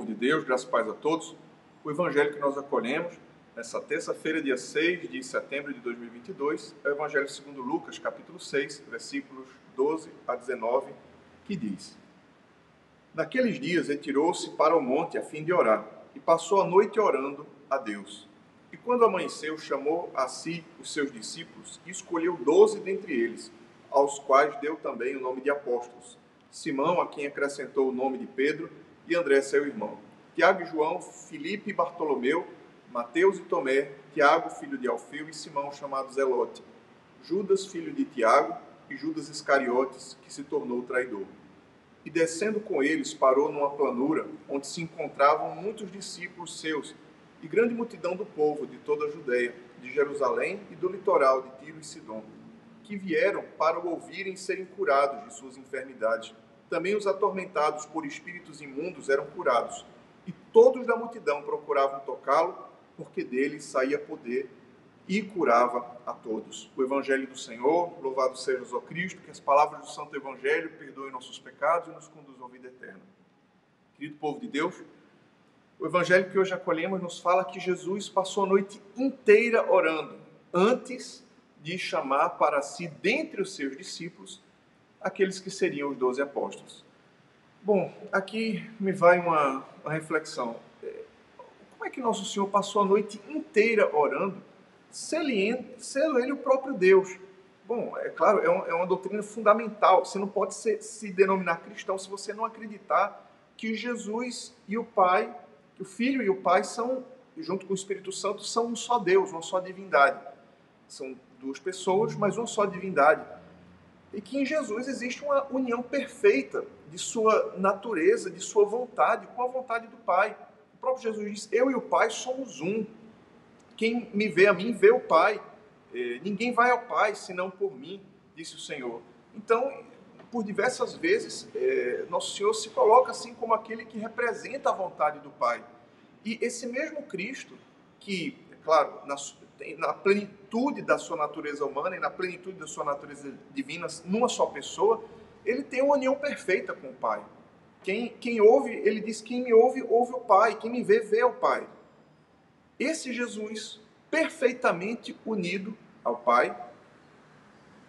Povo de Deus, graças e paz a todos. O evangelho que nós acolhemos nessa terça-feira, dia 6 de setembro de 2022, é o evangelho segundo Lucas, capítulo 6, versículos 12 a 19, que diz: Naqueles dias retirou-se para o monte a fim de orar, e passou a noite orando a Deus. E quando amanheceu, chamou a si os seus discípulos e escolheu doze dentre eles, aos quais deu também o nome de apóstolos. Simão, a quem acrescentou o nome de Pedro, e André, seu irmão. Tiago e João, Filipe e Bartolomeu, Mateus e Tomé, Tiago, filho de Alfeu, e Simão, chamado Zelote, Judas, filho de Tiago, e Judas Iscariotes, que se tornou traidor. E descendo com eles, parou numa planura, onde se encontravam muitos discípulos seus, e grande multidão do povo de toda a Judéia, de Jerusalém e do litoral de Tiro e Sidom, que vieram para o ouvirem serem curados de suas enfermidades também os atormentados por espíritos imundos eram curados, e todos da multidão procuravam tocá-lo, porque dele saía poder e curava a todos. O Evangelho do Senhor, louvado seja o Cristo, que as palavras do Santo Evangelho perdoem nossos pecados e nos conduzam à vida eterna. Querido povo de Deus, o Evangelho que hoje acolhemos nos fala que Jesus passou a noite inteira orando, antes de chamar para si, dentre os seus discípulos, aqueles que seriam os doze apóstolos. Bom, aqui me vai uma, uma reflexão. Como é que Nosso Senhor passou a noite inteira orando, sendo ele o próprio Deus? Bom, é claro, é uma, é uma doutrina fundamental. Você não pode ser, se denominar cristão se você não acreditar que Jesus e o Pai, que o Filho e o Pai são, junto com o Espírito Santo, são um só Deus, uma só divindade. São duas pessoas, mas uma só divindade e que em Jesus existe uma união perfeita de sua natureza, de sua vontade com a vontade do Pai. O próprio Jesus diz: Eu e o Pai somos um. Quem me vê a mim, vê o Pai. É, ninguém vai ao Pai senão por mim, disse o Senhor. Então, por diversas vezes, é, Nosso Senhor se coloca assim como aquele que representa a vontade do Pai. E esse mesmo Cristo, que, é claro, na, plenitude da sua natureza humana e na plenitude da sua natureza divina, numa só pessoa, ele tem uma união perfeita com o Pai. Quem, quem ouve, ele diz: quem me ouve, ouve o Pai, quem me vê, vê o Pai. Esse Jesus, perfeitamente unido ao Pai,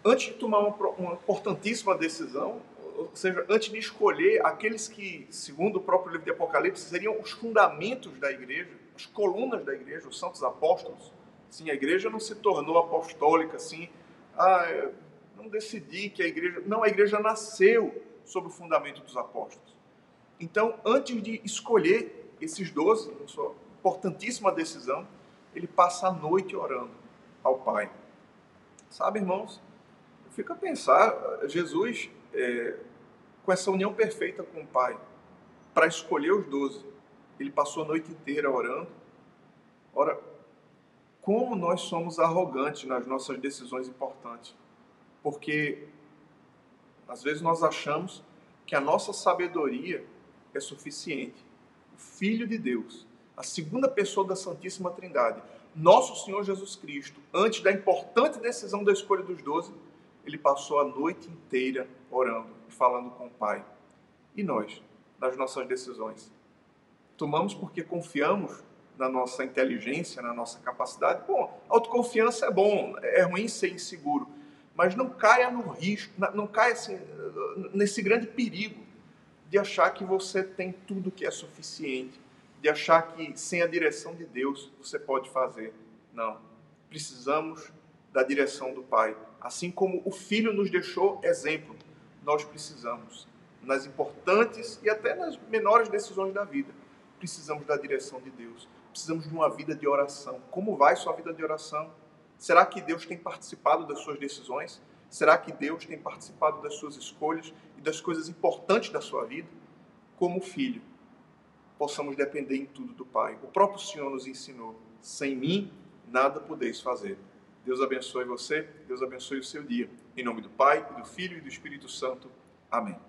antes de tomar uma, uma importantíssima decisão, ou seja, antes de escolher aqueles que, segundo o próprio livro de Apocalipse, seriam os fundamentos da igreja, as colunas da igreja, os santos apóstolos, Sim, a igreja não se tornou apostólica assim. Ah, não decidi que a igreja. Não, a igreja nasceu sob o fundamento dos apóstolos. Então, antes de escolher esses doze, sua importantíssima decisão, ele passa a noite orando ao Pai. Sabe, irmãos? Eu fico a pensar, Jesus, é, com essa união perfeita com o Pai, para escolher os doze, ele passou a noite inteira orando. Ora, como nós somos arrogantes nas nossas decisões importantes. Porque às vezes nós achamos que a nossa sabedoria é suficiente. O Filho de Deus, a segunda pessoa da Santíssima Trindade, nosso Senhor Jesus Cristo, antes da importante decisão da escolha dos doze, ele passou a noite inteira orando e falando com o Pai. E nós, nas nossas decisões? Tomamos porque confiamos na nossa inteligência, na nossa capacidade. Bom, autoconfiança é bom, é ruim ser inseguro, mas não caia no risco, não caia assim, nesse grande perigo de achar que você tem tudo que é suficiente, de achar que sem a direção de Deus você pode fazer. Não. Precisamos da direção do Pai. Assim como o Filho nos deixou exemplo, nós precisamos, nas importantes e até nas menores decisões da vida, precisamos da direção de Deus precisamos de uma vida de oração. Como vai sua vida de oração? Será que Deus tem participado das suas decisões? Será que Deus tem participado das suas escolhas e das coisas importantes da sua vida? Como filho, possamos depender em tudo do Pai. O próprio Senhor nos ensinou: sem mim, nada podeis fazer. Deus abençoe você, Deus abençoe o seu dia. Em nome do Pai, do Filho e do Espírito Santo. Amém.